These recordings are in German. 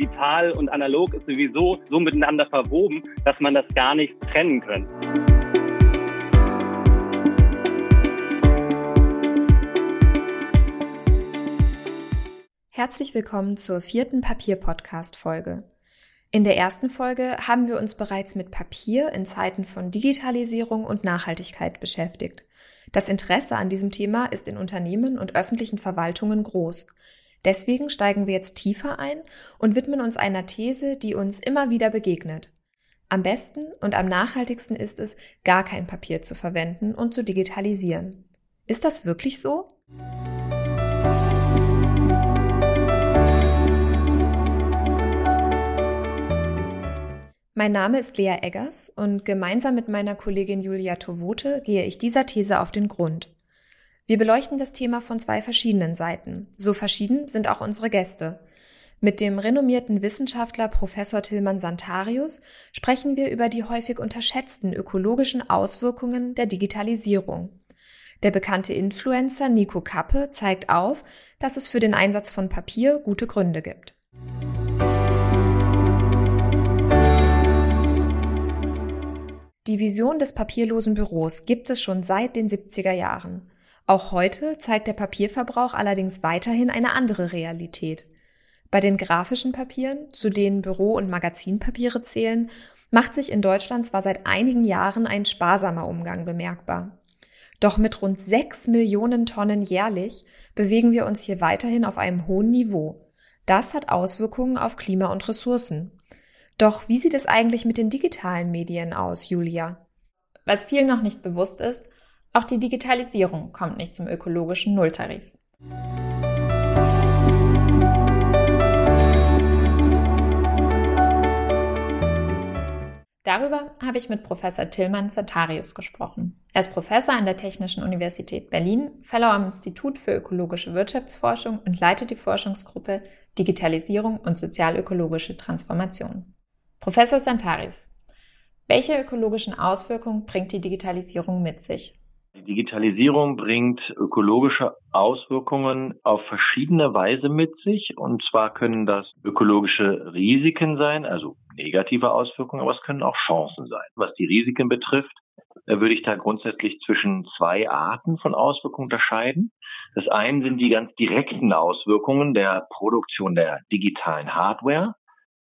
digital und analog ist sowieso so miteinander verwoben, dass man das gar nicht trennen kann. Herzlich willkommen zur vierten Papier-Podcast-Folge. In der ersten Folge haben wir uns bereits mit Papier in Zeiten von Digitalisierung und Nachhaltigkeit beschäftigt. Das Interesse an diesem Thema ist in Unternehmen und öffentlichen Verwaltungen groß. Deswegen steigen wir jetzt tiefer ein und widmen uns einer These, die uns immer wieder begegnet. Am besten und am nachhaltigsten ist es, gar kein Papier zu verwenden und zu digitalisieren. Ist das wirklich so? Mein Name ist Lea Eggers und gemeinsam mit meiner Kollegin Julia Tovote gehe ich dieser These auf den Grund. Wir beleuchten das Thema von zwei verschiedenen Seiten. So verschieden sind auch unsere Gäste. Mit dem renommierten Wissenschaftler Professor Tillmann Santarius sprechen wir über die häufig unterschätzten ökologischen Auswirkungen der Digitalisierung. Der bekannte Influencer Nico Kappe zeigt auf, dass es für den Einsatz von Papier gute Gründe gibt. Die Vision des papierlosen Büros gibt es schon seit den 70er Jahren. Auch heute zeigt der Papierverbrauch allerdings weiterhin eine andere Realität. Bei den grafischen Papieren, zu denen Büro- und Magazinpapiere zählen, macht sich in Deutschland zwar seit einigen Jahren ein sparsamer Umgang bemerkbar. Doch mit rund 6 Millionen Tonnen jährlich bewegen wir uns hier weiterhin auf einem hohen Niveau. Das hat Auswirkungen auf Klima und Ressourcen. Doch wie sieht es eigentlich mit den digitalen Medien aus, Julia? Was vielen noch nicht bewusst ist, auch die Digitalisierung kommt nicht zum ökologischen Nulltarif. Darüber habe ich mit Professor Tillmann Zatarius gesprochen. Er ist Professor an der Technischen Universität Berlin, Fellow am Institut für ökologische Wirtschaftsforschung und leitet die Forschungsgruppe Digitalisierung und sozialökologische Transformation. Professor Santaris, welche ökologischen Auswirkungen bringt die Digitalisierung mit sich? Die Digitalisierung bringt ökologische Auswirkungen auf verschiedene Weise mit sich. Und zwar können das ökologische Risiken sein, also negative Auswirkungen, aber es können auch Chancen sein. Was die Risiken betrifft, würde ich da grundsätzlich zwischen zwei Arten von Auswirkungen unterscheiden. Das eine sind die ganz direkten Auswirkungen der Produktion der digitalen Hardware.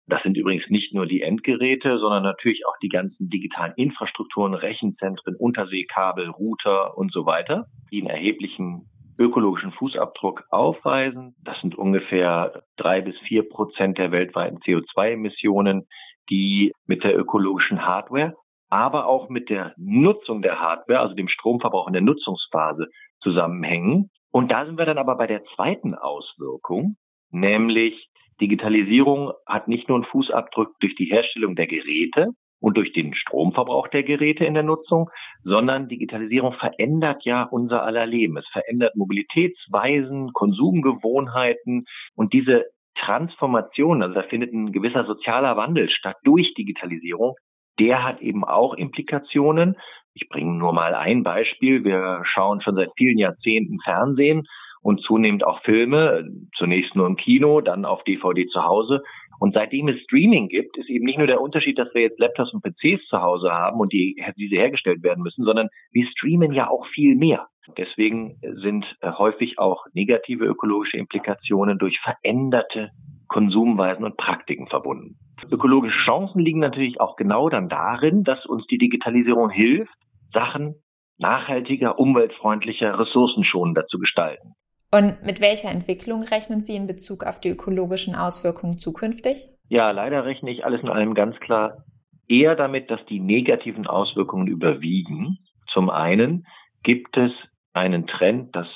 Das sind übrigens nicht nur die Endgeräte, sondern natürlich auch die ganzen digitalen Infrastrukturen, Rechenzentren, Unterseekabel, Router und so weiter, die einen erheblichen ökologischen Fußabdruck aufweisen. Das sind ungefähr drei bis vier Prozent der weltweiten CO2-Emissionen, die mit der ökologischen Hardware, aber auch mit der Nutzung der Hardware, also dem Stromverbrauch in der Nutzungsphase zusammenhängen. Und da sind wir dann aber bei der zweiten Auswirkung, nämlich Digitalisierung hat nicht nur einen Fußabdruck durch die Herstellung der Geräte und durch den Stromverbrauch der Geräte in der Nutzung, sondern Digitalisierung verändert ja unser aller Leben. Es verändert Mobilitätsweisen, Konsumgewohnheiten und diese Transformation, also da findet ein gewisser sozialer Wandel statt durch Digitalisierung, der hat eben auch Implikationen. Ich bringe nur mal ein Beispiel. Wir schauen schon seit vielen Jahrzehnten Fernsehen und zunehmend auch Filme, zunächst nur im Kino, dann auf DVD zu Hause. Und seitdem es Streaming gibt, ist eben nicht nur der Unterschied, dass wir jetzt Laptops und PCs zu Hause haben und die, diese hergestellt werden müssen, sondern wir streamen ja auch viel mehr. Deswegen sind äh, häufig auch negative ökologische Implikationen durch veränderte Konsumweisen und Praktiken verbunden. Ökologische Chancen liegen natürlich auch genau dann darin, dass uns die Digitalisierung hilft, Sachen nachhaltiger, umweltfreundlicher, ressourcenschonender zu gestalten. Und mit welcher Entwicklung rechnen Sie in Bezug auf die ökologischen Auswirkungen zukünftig? Ja, leider rechne ich alles in allem ganz klar eher damit, dass die negativen Auswirkungen überwiegen. Zum einen gibt es einen Trend, dass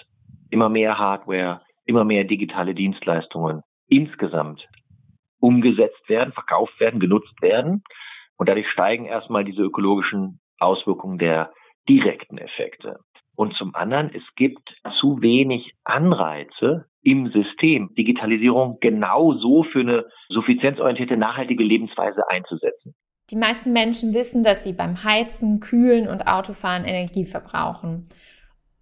immer mehr Hardware, immer mehr digitale Dienstleistungen insgesamt umgesetzt werden, verkauft werden, genutzt werden. Und dadurch steigen erstmal diese ökologischen Auswirkungen der direkten Effekte. Und zum anderen, es gibt zu wenig Anreize im System, Digitalisierung genauso für eine suffizienzorientierte, nachhaltige Lebensweise einzusetzen. Die meisten Menschen wissen, dass sie beim Heizen, Kühlen und Autofahren Energie verbrauchen.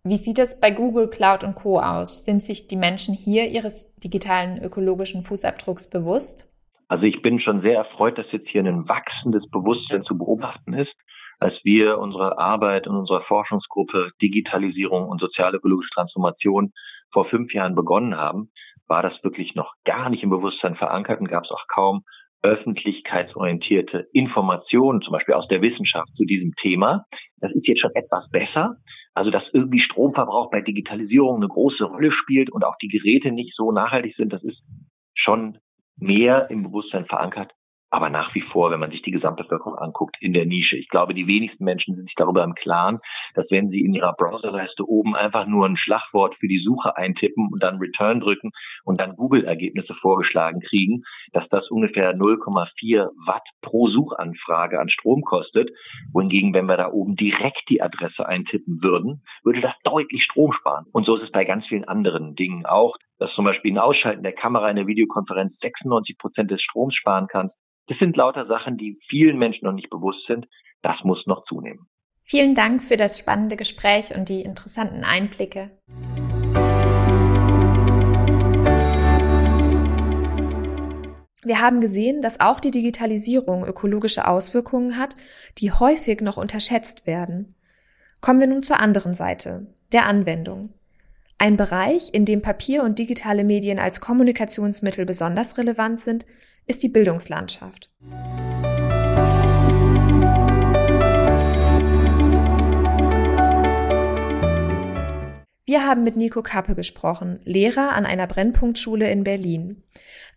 Wie sieht es bei Google Cloud und Co aus? Sind sich die Menschen hier ihres digitalen ökologischen Fußabdrucks bewusst? Also ich bin schon sehr erfreut, dass jetzt hier ein wachsendes Bewusstsein zu beobachten ist. Als wir unsere Arbeit in unserer Forschungsgruppe Digitalisierung und sozial-ökologische Transformation vor fünf Jahren begonnen haben, war das wirklich noch gar nicht im Bewusstsein verankert und gab es auch kaum öffentlichkeitsorientierte Informationen, zum Beispiel aus der Wissenschaft zu diesem Thema. Das ist jetzt schon etwas besser. Also, dass irgendwie Stromverbrauch bei Digitalisierung eine große Rolle spielt und auch die Geräte nicht so nachhaltig sind, das ist schon mehr im Bewusstsein verankert aber nach wie vor, wenn man sich die Gesamtbevölkerung anguckt, in der Nische. Ich glaube, die wenigsten Menschen sind sich darüber im Klaren, dass wenn sie in ihrer Browserleiste oben einfach nur ein Schlagwort für die Suche eintippen und dann Return drücken und dann Google-Ergebnisse vorgeschlagen kriegen, dass das ungefähr 0,4 Watt pro Suchanfrage an Strom kostet. Wohingegen, wenn wir da oben direkt die Adresse eintippen würden, würde das deutlich Strom sparen. Und so ist es bei ganz vielen anderen Dingen auch, dass zum Beispiel ein Ausschalten der Kamera in der Videokonferenz 96 Prozent des Stroms sparen kann das sind lauter Sachen, die vielen Menschen noch nicht bewusst sind. Das muss noch zunehmen. Vielen Dank für das spannende Gespräch und die interessanten Einblicke. Wir haben gesehen, dass auch die Digitalisierung ökologische Auswirkungen hat, die häufig noch unterschätzt werden. Kommen wir nun zur anderen Seite, der Anwendung. Ein Bereich, in dem Papier und digitale Medien als Kommunikationsmittel besonders relevant sind, ist die Bildungslandschaft. Wir haben mit Nico Kappe gesprochen, Lehrer an einer Brennpunktschule in Berlin.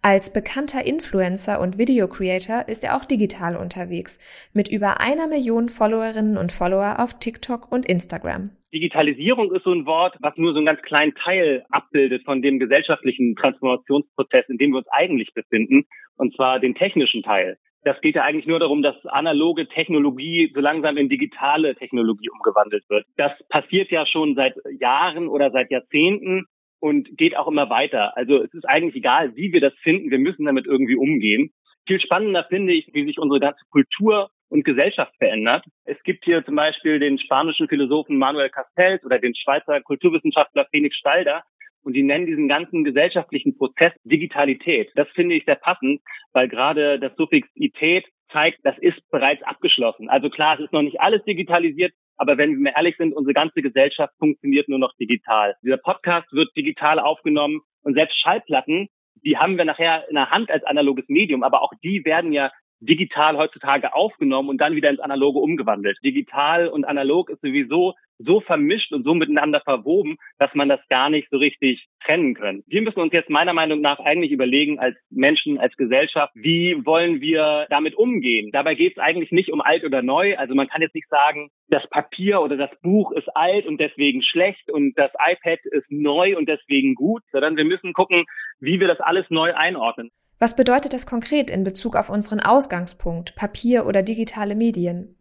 Als bekannter Influencer und Video-Creator ist er auch digital unterwegs, mit über einer Million Followerinnen und Follower auf TikTok und Instagram. Digitalisierung ist so ein Wort, was nur so einen ganz kleinen Teil abbildet von dem gesellschaftlichen Transformationsprozess, in dem wir uns eigentlich befinden, und zwar den technischen Teil. Das geht ja eigentlich nur darum, dass analoge Technologie so langsam in digitale Technologie umgewandelt wird. Das passiert ja schon seit Jahren oder seit Jahrzehnten und geht auch immer weiter. Also es ist eigentlich egal, wie wir das finden, wir müssen damit irgendwie umgehen. Viel spannender finde ich, wie sich unsere ganze Kultur und Gesellschaft verändert. Es gibt hier zum Beispiel den spanischen Philosophen Manuel Castells oder den Schweizer Kulturwissenschaftler Felix Stalder. Und die nennen diesen ganzen gesellschaftlichen Prozess Digitalität. Das finde ich sehr passend, weil gerade das Suffix ität zeigt, das ist bereits abgeschlossen. Also klar, es ist noch nicht alles digitalisiert, aber wenn wir ehrlich sind, unsere ganze Gesellschaft funktioniert nur noch digital. Dieser Podcast wird digital aufgenommen und selbst Schallplatten, die haben wir nachher in der Hand als analoges Medium, aber auch die werden ja digital heutzutage aufgenommen und dann wieder ins Analoge umgewandelt. Digital und analog ist sowieso so vermischt und so miteinander verwoben, dass man das gar nicht so richtig trennen können. Wir müssen uns jetzt meiner Meinung nach eigentlich überlegen als Menschen, als Gesellschaft, wie wollen wir damit umgehen. Dabei geht es eigentlich nicht um alt oder neu. Also man kann jetzt nicht sagen, das Papier oder das Buch ist alt und deswegen schlecht und das iPad ist neu und deswegen gut, sondern wir müssen gucken, wie wir das alles neu einordnen. Was bedeutet das konkret in Bezug auf unseren Ausgangspunkt, Papier oder digitale Medien?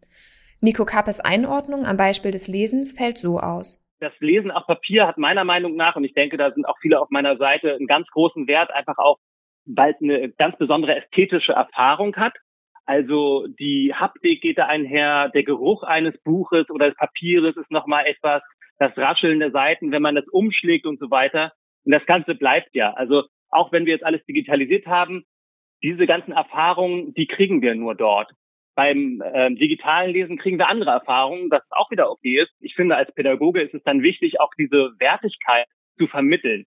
Nico Kappes Einordnung am Beispiel des Lesens fällt so aus. Das Lesen auf Papier hat meiner Meinung nach, und ich denke, da sind auch viele auf meiner Seite, einen ganz großen Wert, einfach auch, weil es eine ganz besondere ästhetische Erfahrung hat. Also die Haptik geht da einher, der Geruch eines Buches oder des Papieres ist nochmal etwas, das Rascheln der Seiten, wenn man das umschlägt und so weiter. Und das Ganze bleibt ja. Also auch wenn wir jetzt alles digitalisiert haben, diese ganzen Erfahrungen, die kriegen wir nur dort. Beim äh, digitalen Lesen kriegen wir andere Erfahrungen, das auch wieder okay ist. Ich finde, als Pädagoge ist es dann wichtig, auch diese Wertigkeit zu vermitteln.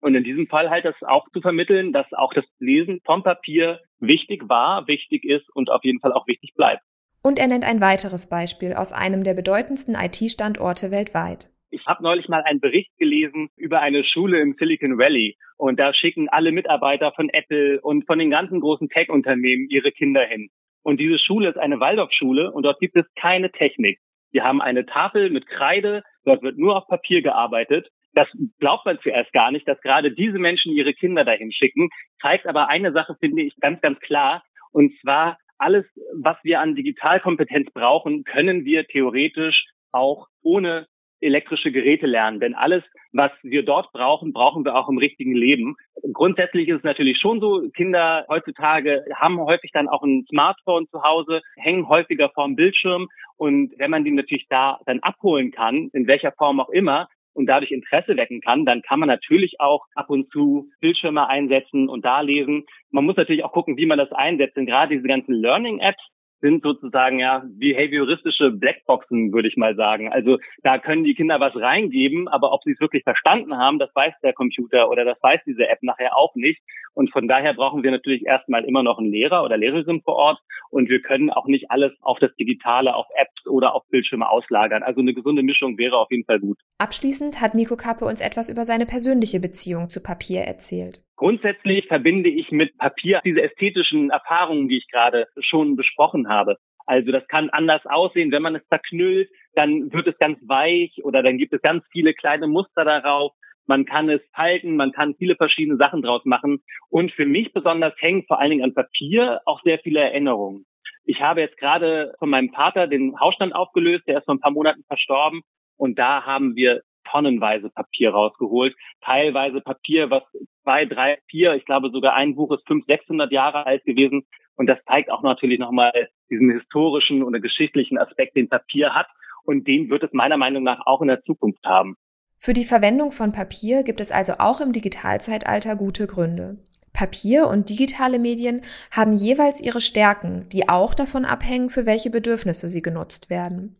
Und in diesem Fall halt das auch zu vermitteln, dass auch das Lesen vom Papier wichtig war, wichtig ist und auf jeden Fall auch wichtig bleibt. Und er nennt ein weiteres Beispiel aus einem der bedeutendsten IT-Standorte weltweit. Ich habe neulich mal einen Bericht gelesen über eine Schule im Silicon Valley und da schicken alle Mitarbeiter von Apple und von den ganzen großen Tech-Unternehmen ihre Kinder hin. Und diese Schule ist eine Waldorfschule und dort gibt es keine Technik. Wir haben eine Tafel mit Kreide, dort wird nur auf Papier gearbeitet. Das glaubt man zuerst gar nicht, dass gerade diese Menschen ihre Kinder dahin schicken. Zeigt aber eine Sache, finde ich, ganz, ganz klar. Und zwar alles, was wir an Digitalkompetenz brauchen, können wir theoretisch auch ohne elektrische Geräte lernen. Denn alles, was wir dort brauchen, brauchen wir auch im richtigen Leben. Grundsätzlich ist es natürlich schon so, Kinder heutzutage haben häufig dann auch ein Smartphone zu Hause, hängen häufiger vorm Bildschirm. Und wenn man die natürlich da dann abholen kann, in welcher Form auch immer, und dadurch Interesse wecken kann, dann kann man natürlich auch ab und zu Bildschirme einsetzen und da lesen. Man muss natürlich auch gucken, wie man das einsetzt. Denn gerade diese ganzen Learning-Apps, sind sozusagen ja behavioristische Blackboxen, würde ich mal sagen. Also da können die Kinder was reingeben, aber ob sie es wirklich verstanden haben, das weiß der Computer oder das weiß diese App nachher auch nicht. Und von daher brauchen wir natürlich erstmal immer noch einen Lehrer oder Lehrerin vor Ort und wir können auch nicht alles auf das Digitale, auf Apps oder auf Bildschirme auslagern. Also eine gesunde Mischung wäre auf jeden Fall gut. Abschließend hat Nico Kappe uns etwas über seine persönliche Beziehung zu Papier erzählt. Grundsätzlich verbinde ich mit Papier diese ästhetischen Erfahrungen, die ich gerade schon besprochen habe. Also das kann anders aussehen. Wenn man es zerknüllt, dann wird es ganz weich oder dann gibt es ganz viele kleine Muster darauf. Man kann es halten, man kann viele verschiedene Sachen draus machen. Und für mich besonders hängen vor allen Dingen an Papier auch sehr viele Erinnerungen. Ich habe jetzt gerade von meinem Vater den Hausstand aufgelöst, der ist vor ein paar Monaten verstorben. Und da haben wir tonnenweise Papier rausgeholt. Teilweise Papier, was zwei, drei, vier, ich glaube sogar ein Buch ist fünf, sechshundert Jahre alt gewesen. Und das zeigt auch natürlich nochmal diesen historischen oder geschichtlichen Aspekt, den Papier hat. Und den wird es meiner Meinung nach auch in der Zukunft haben. Für die Verwendung von Papier gibt es also auch im Digitalzeitalter gute Gründe. Papier und digitale Medien haben jeweils ihre Stärken, die auch davon abhängen, für welche Bedürfnisse sie genutzt werden.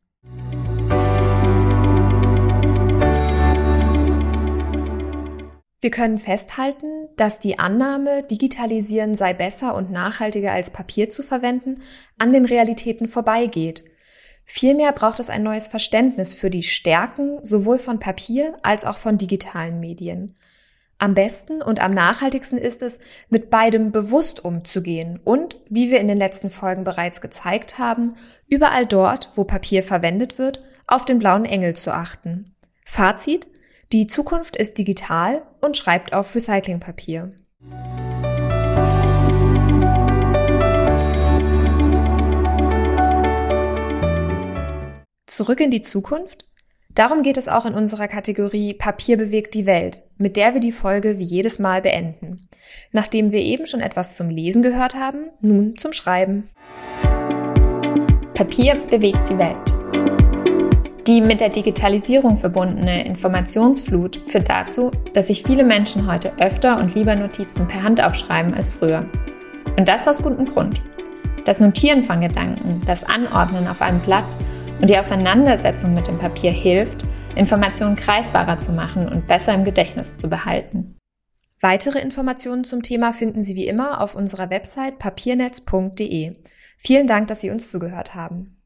Wir können festhalten, dass die Annahme, Digitalisieren sei besser und nachhaltiger als Papier zu verwenden, an den Realitäten vorbeigeht. Vielmehr braucht es ein neues Verständnis für die Stärken sowohl von Papier als auch von digitalen Medien. Am besten und am nachhaltigsten ist es, mit beidem bewusst umzugehen und, wie wir in den letzten Folgen bereits gezeigt haben, überall dort, wo Papier verwendet wird, auf den blauen Engel zu achten. Fazit, die Zukunft ist digital und schreibt auf Recyclingpapier. Zurück in die Zukunft? Darum geht es auch in unserer Kategorie Papier bewegt die Welt, mit der wir die Folge wie jedes Mal beenden. Nachdem wir eben schon etwas zum Lesen gehört haben, nun zum Schreiben. Papier bewegt die Welt. Die mit der Digitalisierung verbundene Informationsflut führt dazu, dass sich viele Menschen heute öfter und lieber Notizen per Hand aufschreiben als früher. Und das aus gutem Grund. Das Notieren von Gedanken, das Anordnen auf einem Blatt und die Auseinandersetzung mit dem Papier hilft, Informationen greifbarer zu machen und besser im Gedächtnis zu behalten. Weitere Informationen zum Thema finden Sie wie immer auf unserer Website papiernetz.de. Vielen Dank, dass Sie uns zugehört haben.